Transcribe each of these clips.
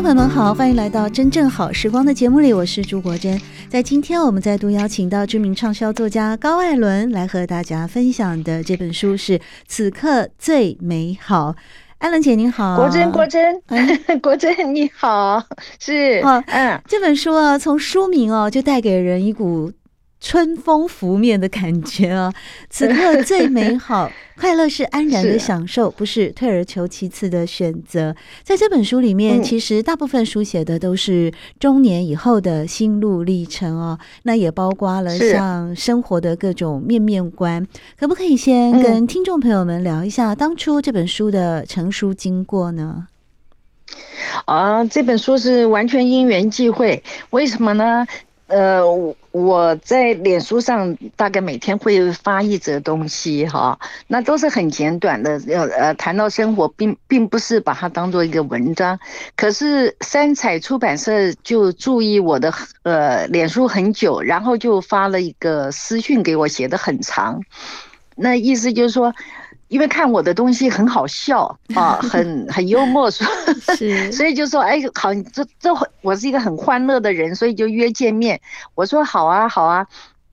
众朋友们好，欢迎来到《真正好时光》的节目里，我是朱国珍。在今天，我们再度邀请到知名畅销作家高艾伦来和大家分享的这本书是《此刻最美好》。艾伦姐您好，国珍国珍，国珍你好，是，嗯，嗯，这本书啊，从书名哦就带给人一股。春风拂面的感觉啊！此刻最美好，快乐是安然的享受，不是退而求其次的选择。在这本书里面，其实大部分书写的都是中年以后的心路历程哦。那也包括了像生活的各种面面观。可不可以先跟听众朋友们聊一下当初这本书的成书经过呢？啊，这本书是完全因缘际会，为什么呢？呃，我我在脸书上大概每天会发一则东西哈，那都是很简短的，要呃谈到生活，并并不是把它当做一个文章。可是三彩出版社就注意我的呃脸书很久，然后就发了一个私讯给我，写的很长，那意思就是说。因为看我的东西很好笑 啊，很很幽默，所以 所以就说，哎，好，这这我是一个很欢乐的人，所以就约见面。我说好啊，好啊，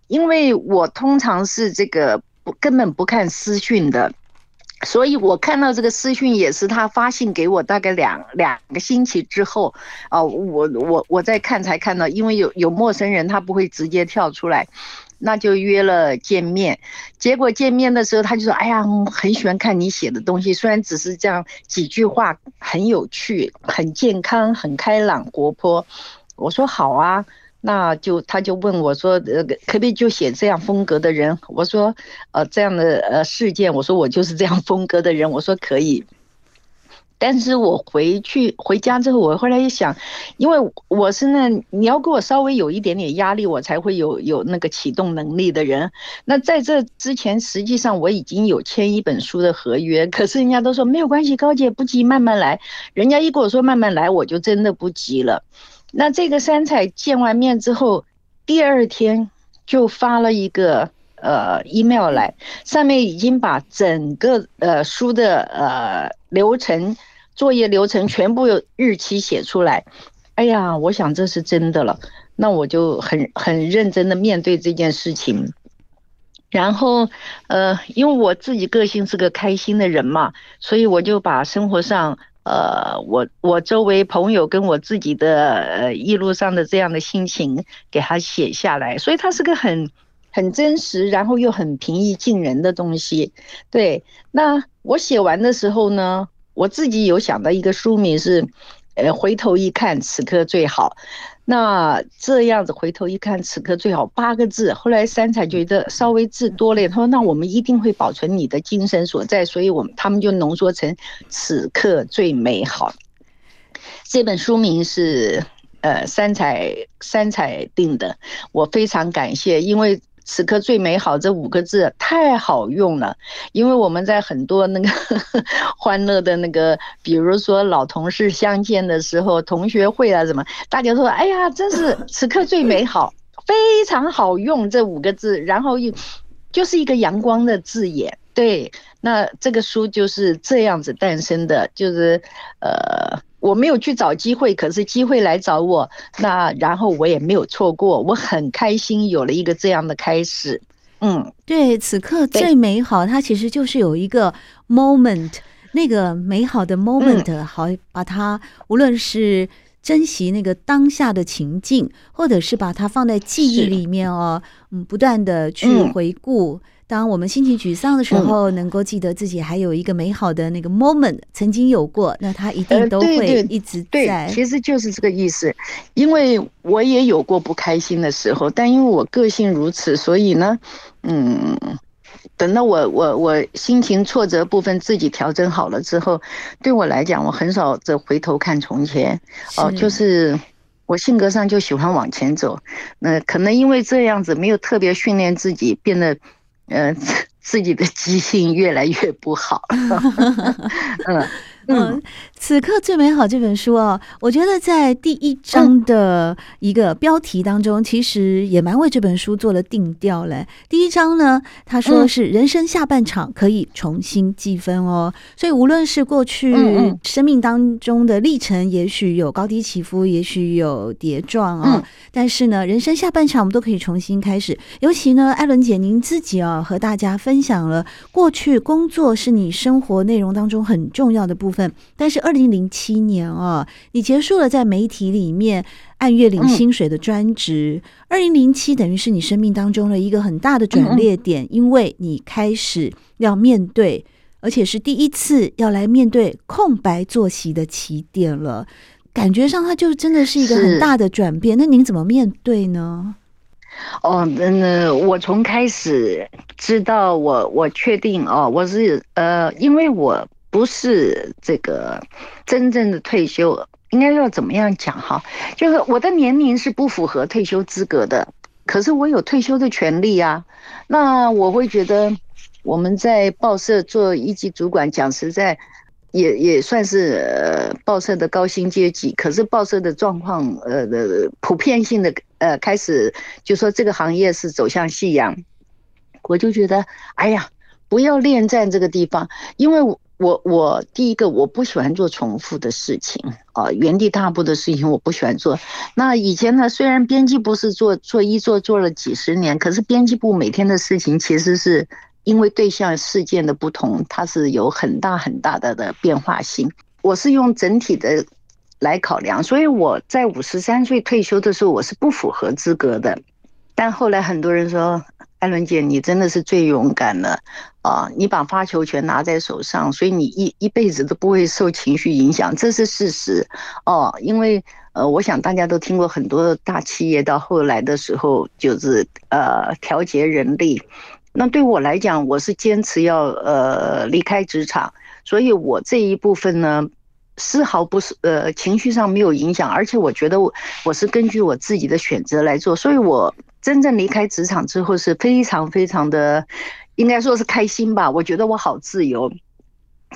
因为我通常是这个不根本不看私讯的，所以我看到这个私讯也是他发信给我，大概两两个星期之后啊，我我我在看才看到，因为有有陌生人他不会直接跳出来。那就约了见面，结果见面的时候，他就说：“哎呀，很喜欢看你写的东西，虽然只是这样几句话，很有趣，很健康，很开朗，活泼。”我说：“好啊。”那就他就问我说：“呃，可不可以就写这样风格的人？”我说：“呃，这样的呃事件，我说我就是这样风格的人。”我说：“可以。”但是我回去回家之后，我后来一想，因为我是那你要给我稍微有一点点压力，我才会有有那个启动能力的人。那在这之前，实际上我已经有签一本书的合约，可是人家都说没有关系，高姐不急，慢慢来。人家一跟我说慢慢来，我就真的不急了。那这个三彩见完面之后，第二天就发了一个呃 email 来，上面已经把整个呃书的呃。流程、作业流程全部有日期写出来，哎呀，我想这是真的了，那我就很很认真的面对这件事情。然后，呃，因为我自己个性是个开心的人嘛，所以我就把生活上，呃，我我周围朋友跟我自己的一路上的这样的心情给他写下来，所以他是个很很真实，然后又很平易近人的东西。对，那。我写完的时候呢，我自己有想到一个书名是，呃，回头一看，此刻最好。那这样子回头一看，此刻最好八个字。后来三彩觉得稍微字多了，他说：“那我们一定会保存你的精神所在。”所以，我们他们就浓缩成此刻最美好。这本书名是呃三彩三彩定的，我非常感谢，因为。此刻最美好这五个字太好用了，因为我们在很多那个 欢乐的那个，比如说老同事相见的时候，同学会啊什么，大家说，哎呀，真是 此刻最美好，非常好用这五个字，然后又就是一个阳光的字眼，对，那这个书就是这样子诞生的，就是呃。我没有去找机会，可是机会来找我，那然后我也没有错过，我很开心有了一个这样的开始。嗯，对，此刻最美好，它其实就是有一个 moment，那个美好的 moment，好把它无论是珍惜那个当下的情境，或者是把它放在记忆里面哦，嗯，不断的去回顾。当我们心情沮丧的时候，能够记得自己还有一个美好的那个 moment 曾经有过，那他一定都会一直在。对，其实就是这个意思。因为我也有过不开心的时候，但因为我个性如此，所以呢，嗯，等到我我我心情挫折部分自己调整好了之后，对我来讲，我很少再回头看从前。哦，就是我性格上就喜欢往前走。那可能因为这样子没有特别训练自己，变得，嗯，自己的记性越来越不好。嗯。嗯，此刻最美好这本书哦，我觉得在第一章的一个标题当中，其实也蛮为这本书做了定调嘞。第一章呢，他说是人生下半场可以重新计分哦，所以无论是过去生命当中的历程，也许有高低起伏，也许有跌撞啊，但是呢，人生下半场我们都可以重新开始。尤其呢，艾伦姐您自己啊，和大家分享了过去工作是你生活内容当中很重要的部分。但是二零零七年啊，你结束了在媒体里面按月领薪水的专职。二零零七等于是你生命当中的一个很大的转捩点，因为你开始要面对，而且是第一次要来面对空白作息的起点了。感觉上它就真的是一个很大的转变。那您怎么面对呢？哦，那我从开始知道我我确定哦，我是呃，因为我。不是这个真正的退休，应该要怎么样讲哈？就是我的年龄是不符合退休资格的，可是我有退休的权利啊。那我会觉得我们在报社做一级主管，讲实在也也算是呃报社的高薪阶级。可是报社的状况呃的普遍性的呃开始就说这个行业是走向夕阳，我就觉得哎呀，不要恋战这个地方，因为我我。我第一个我不喜欢做重复的事情啊，原地踏步的事情我不喜欢做。那以前呢，虽然编辑部是做做一做做了几十年，可是编辑部每天的事情其实是因为对象事件的不同，它是有很大很大的的变化性。我是用整体的来考量，所以我在五十三岁退休的时候，我是不符合资格的。但后来很多人说。艾伦姐，你真的是最勇敢了啊！你把发球权拿在手上，所以你一一辈子都不会受情绪影响，这是事实哦。因为呃，我想大家都听过很多大企业到后来的时候，就是呃调节人力。那对我来讲，我是坚持要呃离开职场，所以我这一部分呢，丝毫不是呃情绪上没有影响，而且我觉得我我是根据我自己的选择来做，所以我。真正离开职场之后是非常非常的，应该说是开心吧。我觉得我好自由，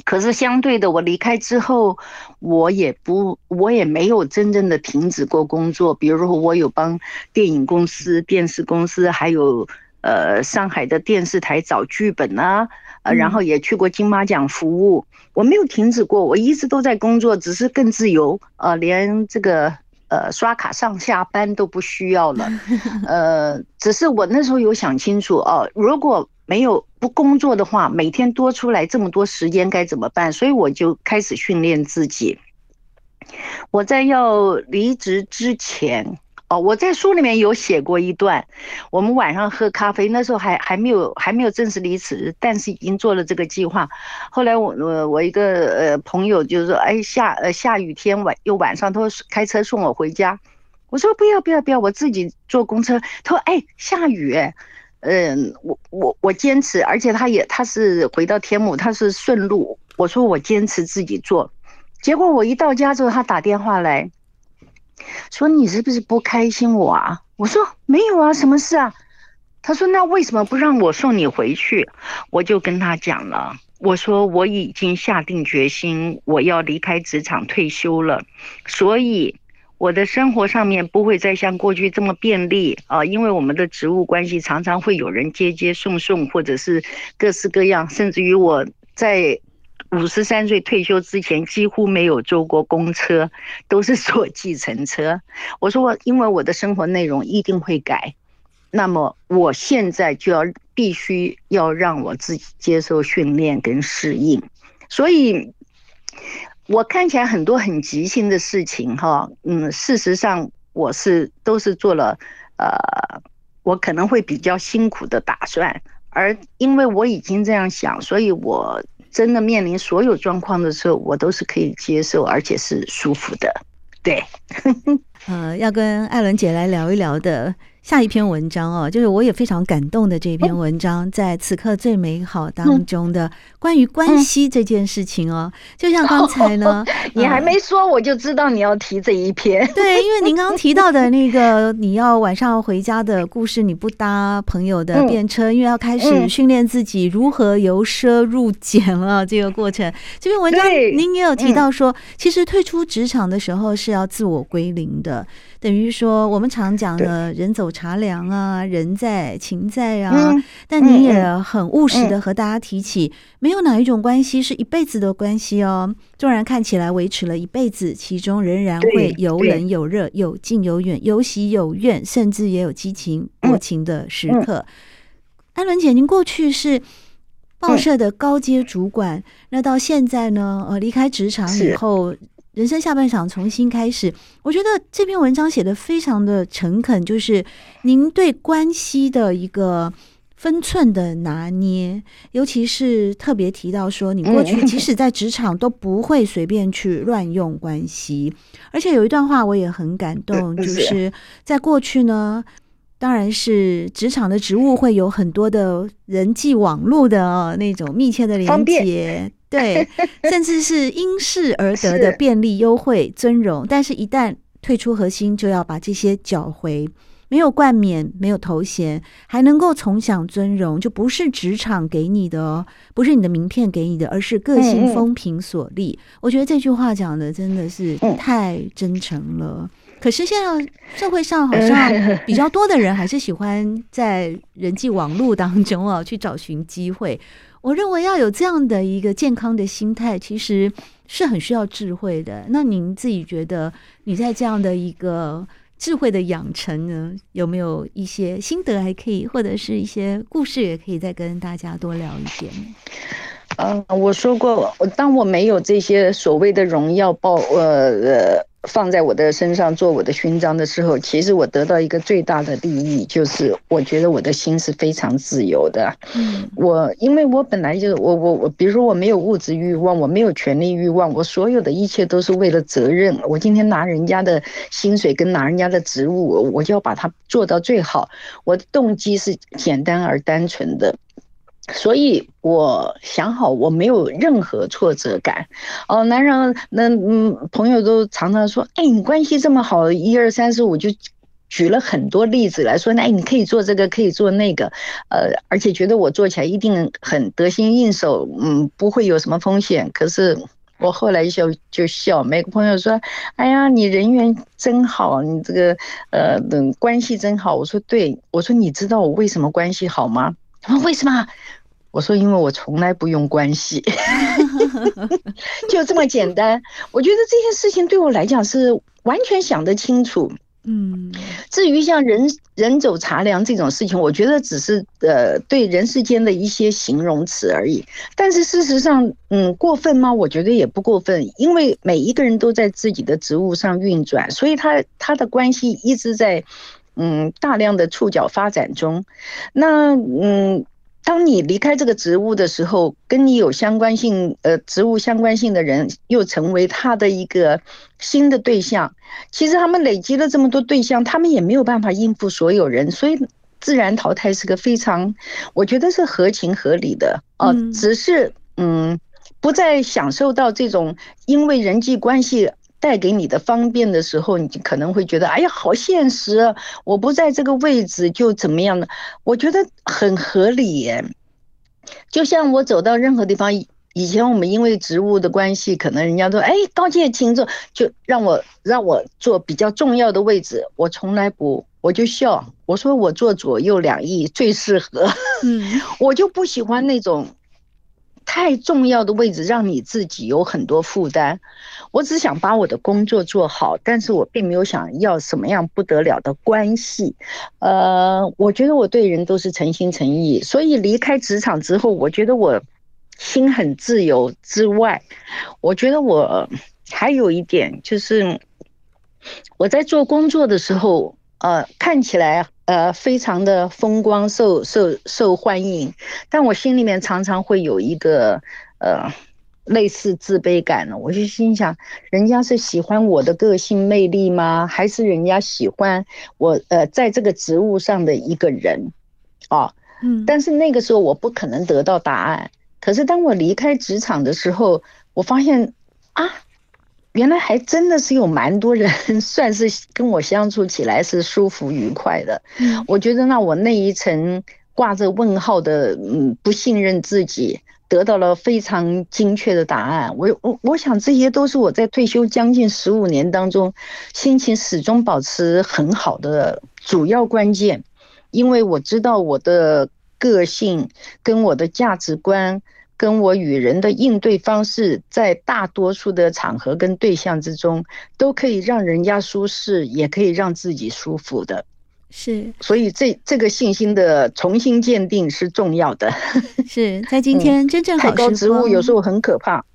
可是相对的，我离开之后，我也不，我也没有真正的停止过工作。比如说，我有帮电影公司、电视公司，还有呃上海的电视台找剧本啊，呃，然后也去过金马奖服务，我没有停止过，我一直都在工作，只是更自由，呃，连这个。呃，刷卡上下班都不需要了，呃，只是我那时候有想清楚哦，如果没有不工作的话，每天多出来这么多时间该怎么办？所以我就开始训练自己。我在要离职之前。哦，我在书里面有写过一段，我们晚上喝咖啡，那时候还还没有还没有正式离职，但是已经做了这个计划。后来我我我一个呃朋友就说，哎下呃下雨天晚又晚上，他说开车送我回家，我说不要不要不要，我自己坐公车。他说哎下雨，嗯我我我坚持，而且他也他是回到天母，他是顺路。我说我坚持自己坐，结果我一到家之后，他打电话来。说你是不是不开心我啊？我说没有啊，什么事啊？他说那为什么不让我送你回去？我就跟他讲了，我说我已经下定决心，我要离开职场退休了，所以我的生活上面不会再像过去这么便利啊，因为我们的职务关系，常常会有人接接送送，或者是各式各样，甚至于我在。五十三岁退休之前，几乎没有坐过公车，都是坐计程车。我说我因为我的生活内容一定会改，那么我现在就要必须要让我自己接受训练跟适应。所以，我看起来很多很急性的事情，哈，嗯，事实上我是都是做了，呃，我可能会比较辛苦的打算，而因为我已经这样想，所以我。真的面临所有状况的时候，我都是可以接受，而且是舒服的。对，呃，要跟艾伦姐来聊一聊的，下一篇文章哦，就是我也非常感动的这篇文章，在此刻最美好当中的关于关系这件事情哦，就像刚才呢，你还没说，我就知道你要提这一篇。对，因为您刚刚提到的那个你要晚上回家的故事，你不搭朋友的便车，因为要开始训练自己如何由奢入俭了这个过程。这篇文章您也有提到说，其实退出职场的时候是要自我归零的。等于说，我们常讲的“人走茶凉”啊，“人在情在”啊，但你也很务实的和大家提起，没有哪一种关系是一辈子的关系哦。纵然看起来维持了一辈子，其中仍然会有冷有热，有近有远，有喜有怨，甚至也有激情薄情的时刻。艾伦姐，您过去是报社的高阶主管，那到现在呢？呃，离开职场以后。人生下半场重新开始，我觉得这篇文章写得非常的诚恳，就是您对关系的一个分寸的拿捏，尤其是特别提到说，你过去即使在职场都不会随便去乱用关系，而且有一段话我也很感动，就是在过去呢，当然是职场的职务会有很多的人际网络的那种密切的连接。对，甚至是因势而得的便利、优惠、尊荣，但是，一旦退出核心，就要把这些缴回。没有冠冕，没有头衔，还能够从享尊荣，就不是职场给你的哦，不是你的名片给你的，而是个性风评所立。我觉得这句话讲的真的是太真诚了。可是现在社会上好像 比较多的人还是喜欢在人际网络当中啊去找寻机会。我认为要有这样的一个健康的心态，其实是很需要智慧的。那您自己觉得，你在这样的一个智慧的养成呢，有没有一些心得还可以，或者是一些故事也可以再跟大家多聊一点？嗯，我说过，当我没有这些所谓的荣耀报，呃呃。放在我的身上做我的勋章的时候，其实我得到一个最大的利益，就是我觉得我的心是非常自由的。嗯，我因为我本来就是我我我，比如说我没有物质欲望，我没有权利欲望，我所有的一切都是为了责任。我今天拿人家的薪水跟拿人家的职务，我就要把它做到最好。我的动机是简单而单纯的。所以我想好，我没有任何挫折感。哦，男人那嗯，朋友都常常说，哎，你关系这么好，一二三四五，就举了很多例子来说，那你可以做这个，可以做那个，呃，而且觉得我做起来一定很得心应手，嗯，不会有什么风险。可是我后来笑就笑，每个朋友说，哎呀，你人缘真好，你这个呃，等关系真好。我说对，我说你知道我为什么关系好吗？他说为什么？我说，因为我从来不用关系，就这么简单。我觉得这些事情对我来讲是完全想得清楚。嗯，至于像人人走茶凉这种事情，我觉得只是呃对人世间的一些形容词而已。但是事实上，嗯，过分吗？我觉得也不过分，因为每一个人都在自己的职务上运转，所以他他的关系一直在嗯大量的触角发展中。那嗯。当你离开这个职务的时候，跟你有相关性，呃，职务相关性的人又成为他的一个新的对象。其实他们累积了这么多对象，他们也没有办法应付所有人，所以自然淘汰是个非常，我觉得是合情合理的啊。只是嗯，不再享受到这种因为人际关系。带给你的方便的时候，你可能会觉得，哎呀，好现实啊！我不在这个位置就怎么样呢？我觉得很合理耶。就像我走到任何地方，以前我们因为职务的关系，可能人家都哎，高阶请坐，就让我让我坐比较重要的位置，我从来不，我就笑，我说我坐左右两翼最适合。嗯，我就不喜欢那种。太重要的位置，让你自己有很多负担。我只想把我的工作做好，但是我并没有想要什么样不得了的关系。呃，我觉得我对人都是诚心诚意，所以离开职场之后，我觉得我心很自由之外，我觉得我还有一点就是我在做工作的时候，呃，看起来。呃，非常的风光，受受受欢迎，但我心里面常常会有一个呃类似自卑感呢。我就心想，人家是喜欢我的个性魅力吗？还是人家喜欢我呃，在这个职务上的一个人？啊，嗯，但是那个时候我不可能得到答案。可是当我离开职场的时候，我发现啊，原来还真的是有蛮多人 算是跟我相处起来是舒服愉快的。嗯，我觉得那我那一层挂着问号的，嗯，不信任自己，得到了非常精确的答案。我我我想这些都是我在退休将近十五年当中，心情始终保持很好的主要关键，因为我知道我的。个性跟我的价值观，跟我与人的应对方式，在大多数的场合跟对象之中，都可以让人家舒适，也可以让自己舒服的。是，所以这这个信心的重新鉴定是重要的。是在今天真正好高职务有时候很可怕。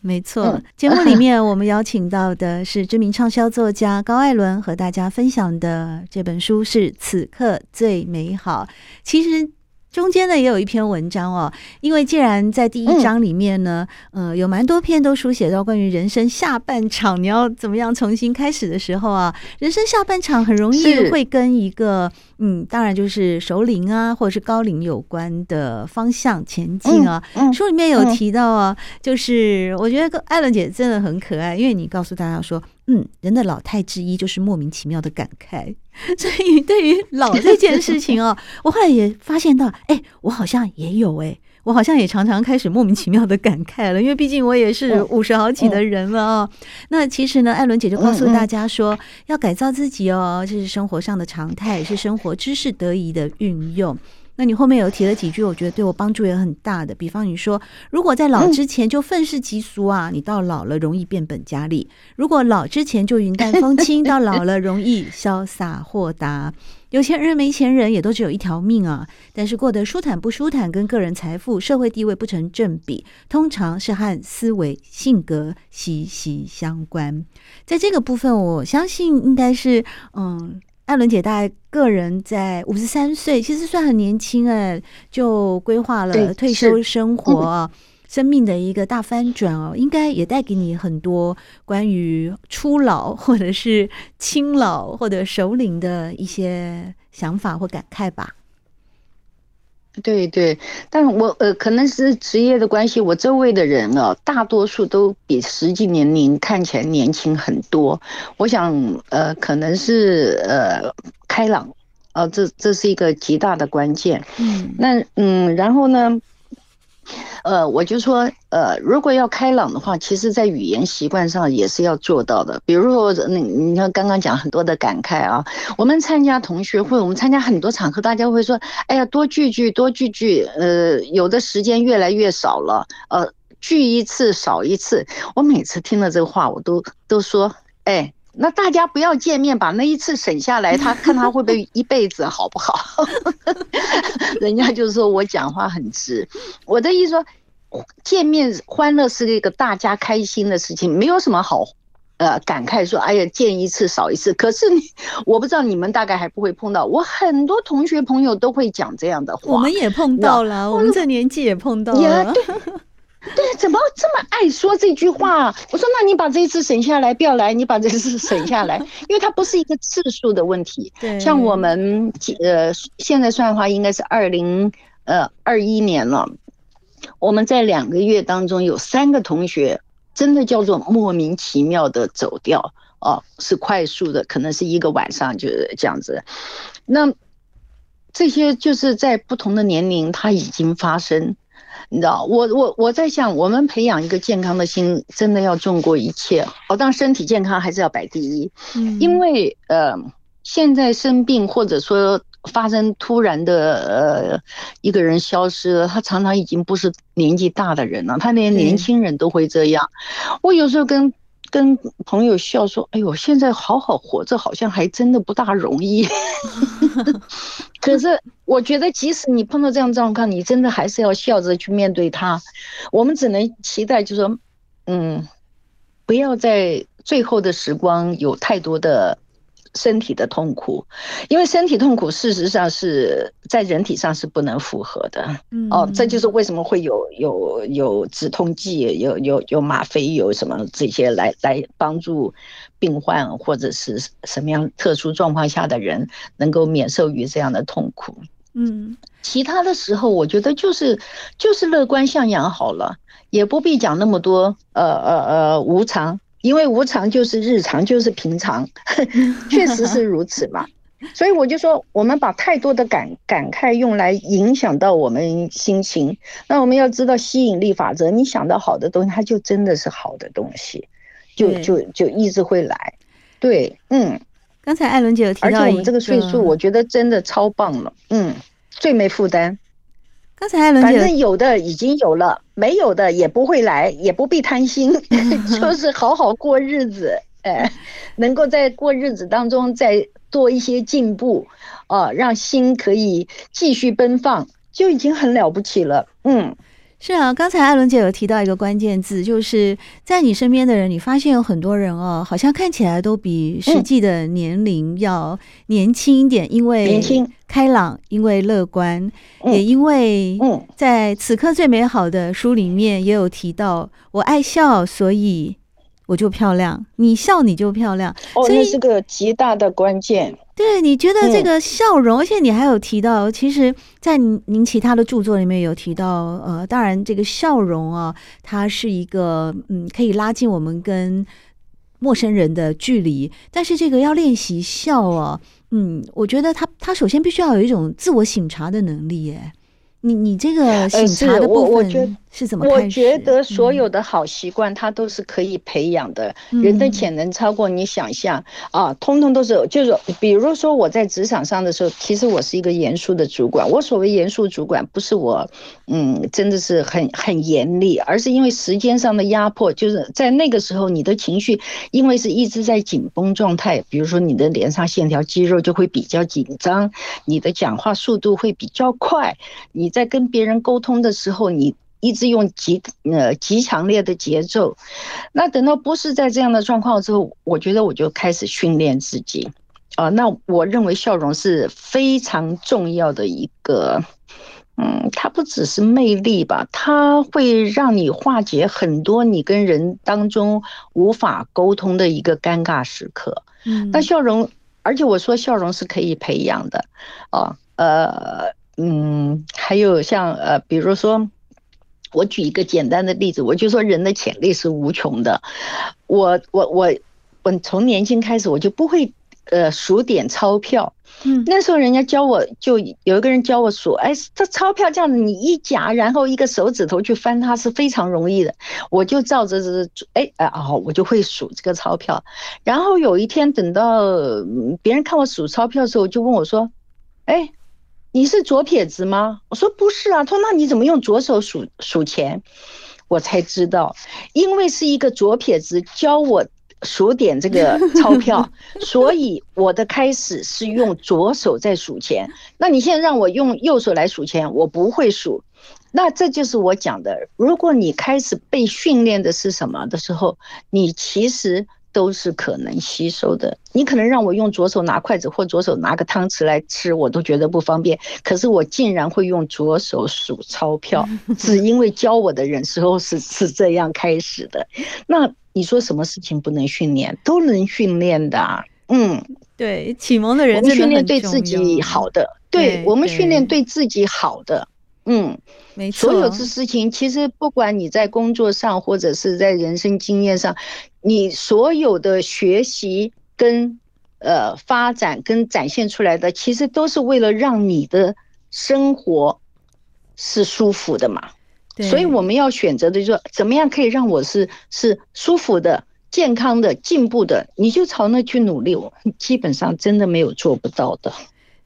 没错，节目里面我们邀请到的是知名畅销作家高艾伦，和大家分享的这本书是《此刻最美好》。其实。中间呢也有一篇文章哦，因为既然在第一章里面呢，嗯、呃，有蛮多篇都书写到关于人生下半场你要怎么样重新开始的时候啊，人生下半场很容易会跟一个嗯，当然就是熟龄啊或者是高龄有关的方向前进啊。书里面有提到啊，就是我觉得艾伦姐真的很可爱，因为你告诉大家说，嗯，人的老态之一就是莫名其妙的感慨。所以，对于老这件事情哦，我后来也发现到，哎、欸，我好像也有哎、欸，我好像也常常开始莫名其妙的感慨了，因为毕竟我也是五十好几的人了哦。那其实呢，艾伦姐就告诉大家说，要改造自己哦，这是生活上的常态，也是生活知识得以的运用。那你后面有提了几句，我觉得对我帮助也很大的。比方你说，如果在老之前就愤世嫉俗啊，你到老了容易变本加厉；如果老之前就云淡风轻，到老了容易潇洒豁达。有钱人没钱人也都只有一条命啊，但是过得舒坦不舒坦跟个人财富、社会地位不成正比，通常是和思维性格息息相关。在这个部分，我相信应该是嗯。艾伦姐大概个人在五十三岁，其实算很年轻哎，就规划了退休生活，生命的一个大翻转哦，应该也带给你很多关于初老或者是青老或者首领的一些想法或感慨吧。对对，但我呃，可能是职业的关系，我周围的人啊，大多数都比实际年龄看起来年轻很多。我想，呃，可能是呃开朗，呃，这这是一个极大的关键。嗯，那嗯，然后呢？呃，我就说，呃，如果要开朗的话，其实在语言习惯上也是要做到的。比如说，你你看刚刚讲很多的感慨啊，我们参加同学会，我们参加很多场合，大家会说，哎呀，多聚聚，多聚聚。呃，有的时间越来越少了，呃，聚一次少一次。我每次听了这个话，我都都说，哎。那大家不要见面，把那一次省下来，他看他会不会一辈子好不好？人家就说我讲话很直，我的意思说，见面欢乐是一个大家开心的事情，没有什么好呃感慨说，哎呀见一次少一次。可是你我不知道你们大概还不会碰到，我很多同学朋友都会讲这样的话。我们也碰到了，我们这年纪也碰到了。对，怎么这么爱说这句话？我说，那你把这一次省下来，不要来。你把这次省下来，因为它不是一个次数的问题。对，像我们呃，现在算的话，应该是二零呃二一年了。我们在两个月当中有三个同学，真的叫做莫名其妙的走掉哦，是快速的，可能是一个晚上就是这样子。那这些就是在不同的年龄，它已经发生。你知道，我我我在想，我们培养一个健康的心，真的要重过一切。哦，当然身体健康还是要摆第一。嗯，因为呃，现在生病或者说发生突然的呃一个人消失了，他常常已经不是年纪大的人了，他连年轻人都会这样。我有时候跟跟朋友笑说：“哎呦，现在好好活着，好像还真的不大容易。”可是。我觉得，即使你碰到这样状况，你真的还是要笑着去面对它。我们只能期待，就是说，嗯，不要在最后的时光有太多的身体的痛苦，因为身体痛苦事实上是在人体上是不能复合的。嗯，哦，这就是为什么会有有有止痛剂，有有有吗啡，有什么这些来来帮助病患或者是什么样特殊状况下的人能够免受于这样的痛苦。嗯，其他的时候我觉得就是就是乐观向阳好了，也不必讲那么多呃呃呃无常。因为无常就是日常，就是平常，确实是如此嘛。所以我就说，我们把太多的感感慨用来影响到我们心情，那我们要知道吸引力法则，你想到好的东西，它就真的是好的东西，就就就一直会来。对，嗯。刚才艾伦姐有提到，而且我们这个岁数，我觉得真的超棒了，嗯，最没负担。刚才艾伦，反正有的已经有了，没有的也不会来，也不必贪心，就是好好过日子，哎，能够在过日子当中再多一些进步，啊，让心可以继续奔放，就已经很了不起了，嗯。是啊，刚才艾伦姐有提到一个关键字，就是在你身边的人，你发现有很多人哦，好像看起来都比实际的年龄要年轻一点，因为年轻、开朗，因为乐观，也因为在此刻最美好的书里面也有提到，我爱笑，所以我就漂亮，你笑你就漂亮，哦，这是个极大的关键。对，你觉得这个笑容，嗯、而且你还有提到，其实，在您其他的著作里面有提到，呃，当然这个笑容啊，它是一个嗯，可以拉近我们跟陌生人的距离。但是这个要练习笑啊，嗯，我觉得他他首先必须要有一种自我省察的能力，耶。你你这个省察的部分是怎么？我觉得所有的好习惯，它都是可以培养的。嗯、人的潜能超过你想象啊，通通都是。就是比如说我在职场上的时候，其实我是一个严肃的主管。我所谓严肃主管，不是我嗯真的是很很严厉，而是因为时间上的压迫。就是在那个时候，你的情绪因为是一直在紧绷状态，比如说你的脸上线条肌肉就会比较紧张，你的讲话速度会比较快，你在跟别人沟通的时候，你一直用极呃极强烈的节奏，那等到不是在这样的状况之后，我觉得我就开始训练自己啊、呃。那我认为笑容是非常重要的一个，嗯，它不只是魅力吧，它会让你化解很多你跟人当中无法沟通的一个尴尬时刻。嗯，那笑容，而且我说笑容是可以培养的啊，呃。嗯，还有像呃，比如说，我举一个简单的例子，我就说人的潜力是无穷的。我我我我从年轻开始我就不会呃数点钞票。嗯，那时候人家教我就有一个人教我数，哎，这钞票这样子你一夹，然后一个手指头去翻它是非常容易的。我就照着这哎哎哦，我就会数这个钞票。然后有一天等到别人看我数钞票的时候，就问我说，哎。你是左撇子吗？我说不是啊。他说那你怎么用左手数数钱？我才知道，因为是一个左撇子教我数点这个钞票，所以我的开始是用左手在数钱。那你现在让我用右手来数钱，我不会数。那这就是我讲的，如果你开始被训练的是什么的时候，你其实。都是可能吸收的。你可能让我用左手拿筷子或左手拿个汤匙来吃，我都觉得不方便。可是我竟然会用左手数钞票，只因为教我的人时候是是这样开始的。那你说什么事情不能训练？都能训练的。嗯，对，启蒙的人，我们训练对自己好的，对我们训练对自己好的。嗯，没错。所有的事情，其实不管你在工作上，或者是在人生经验上，你所有的学习跟呃发展跟展现出来的，其实都是为了让你的生活是舒服的嘛。对。所以我们要选择的就是说，怎么样可以让我是是舒服的、健康的、进步的，你就朝那去努力。我基本上真的没有做不到的。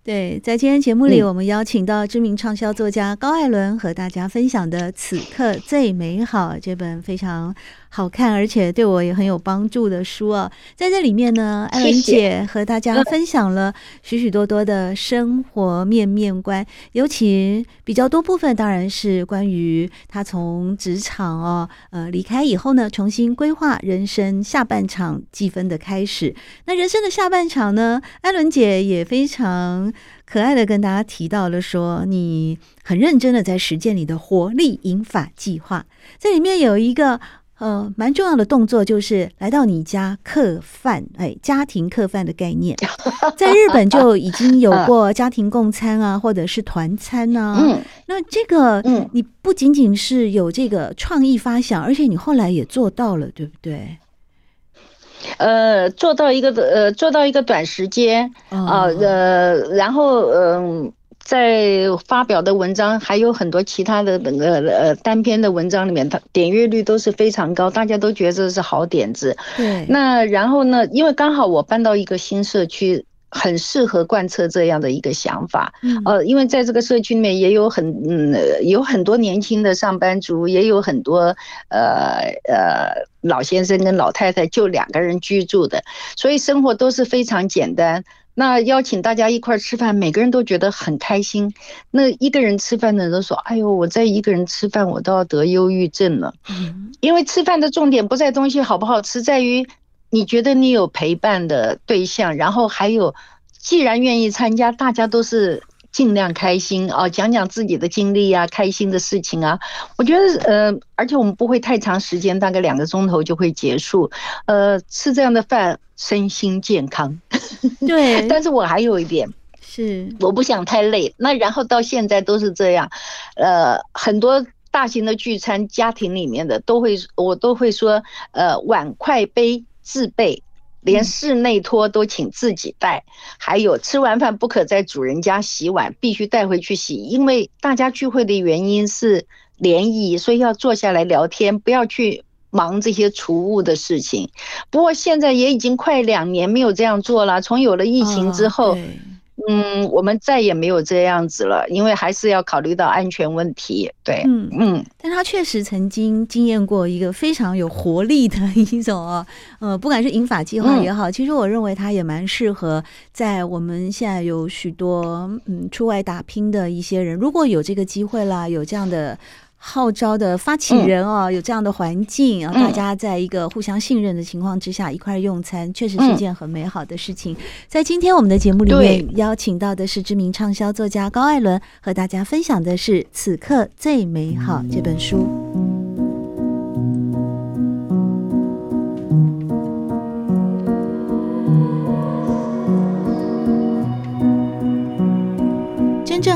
对，在今天节目里，我们邀请到知名畅销作家高艾伦和大家分享的《此刻最美好》这本非常好看，而且对我也很有帮助的书啊。在这里面呢，艾伦姐和大家分享了许许多多的生活面面观，尤其比较多部分当然是关于她从职场哦，呃，离开以后呢，重新规划人生下半场计分的开始。那人生的下半场呢，艾伦姐也非常可爱的跟大家提到了说，你很认真的在实践你的活力引法计划。这里面有一个呃蛮重要的动作，就是来到你家客饭，哎，家庭客饭的概念，在日本就已经有过家庭共餐啊，或者是团餐啊。嗯，那这个嗯，你不仅仅是有这个创意发想，而且你后来也做到了，对不对？呃，做到一个呃，做到一个短时间啊，呃，然后嗯、呃，在发表的文章还有很多其他的那个呃单篇的文章里面，它点阅率都是非常高，大家都觉得这是好点子。对。那然后呢，因为刚好我搬到一个新社区。很适合贯彻这样的一个想法，呃，因为在这个社区里面也有很嗯有很多年轻的上班族，也有很多呃呃老先生跟老太太就两个人居住的，所以生活都是非常简单。那邀请大家一块儿吃饭，每个人都觉得很开心。那一个人吃饭的人都说：“哎呦，我在一个人吃饭，我都要得忧郁症了。”因为吃饭的重点不在东西好不好吃，在于。你觉得你有陪伴的对象，然后还有，既然愿意参加，大家都是尽量开心啊，讲讲自己的经历啊，开心的事情啊。我觉得呃，而且我们不会太长时间，大概两个钟头就会结束。呃，吃这样的饭，身心健康。对，但是我还有一点是，我不想太累。那然后到现在都是这样，呃，很多大型的聚餐，家庭里面的都会，我都会说，呃，碗筷杯。自备，连室内拖都请自己带，还有吃完饭不可在主人家洗碗，必须带回去洗。因为大家聚会的原因是联谊，所以要坐下来聊天，不要去忙这些储物的事情。不过现在也已经快两年没有这样做了，从有了疫情之后。嗯，我们再也没有这样子了，因为还是要考虑到安全问题。对，嗯嗯，但他确实曾经经验过一个非常有活力的一种哦，呃，不管是引法计划也好，其实我认为他也蛮适合在我们现在有许多嗯出外打拼的一些人，如果有这个机会啦，有这样的。号召的发起人哦，有这样的环境啊，大家在一个互相信任的情况之下一块用餐，确实是件很美好的事情。在今天我们的节目里面邀请到的是知名畅销作家高艾伦，和大家分享的是《此刻最美好》这本书。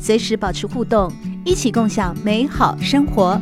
随时保持互动，一起共享美好生活。